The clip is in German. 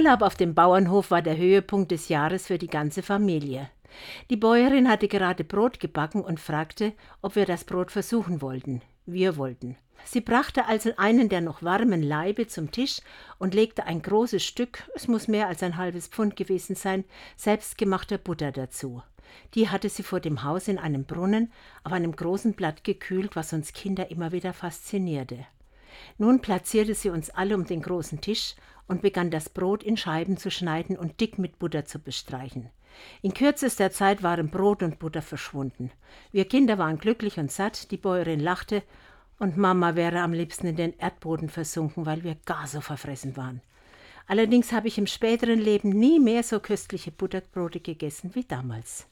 Urlaub auf dem Bauernhof war der Höhepunkt des Jahres für die ganze Familie. Die Bäuerin hatte gerade Brot gebacken und fragte, ob wir das Brot versuchen wollten. Wir wollten. Sie brachte also einen der noch warmen Laibe zum Tisch und legte ein großes Stück, es muss mehr als ein halbes Pfund gewesen sein, selbstgemachter Butter dazu. Die hatte sie vor dem Haus in einem Brunnen auf einem großen Blatt gekühlt, was uns Kinder immer wieder faszinierte. Nun platzierte sie uns alle um den großen Tisch und begann das Brot in Scheiben zu schneiden und dick mit Butter zu bestreichen. In kürzester Zeit waren Brot und Butter verschwunden. Wir Kinder waren glücklich und satt, die Bäuerin lachte, und Mama wäre am liebsten in den Erdboden versunken, weil wir gar so verfressen waren. Allerdings habe ich im späteren Leben nie mehr so köstliche Butterbrote gegessen wie damals.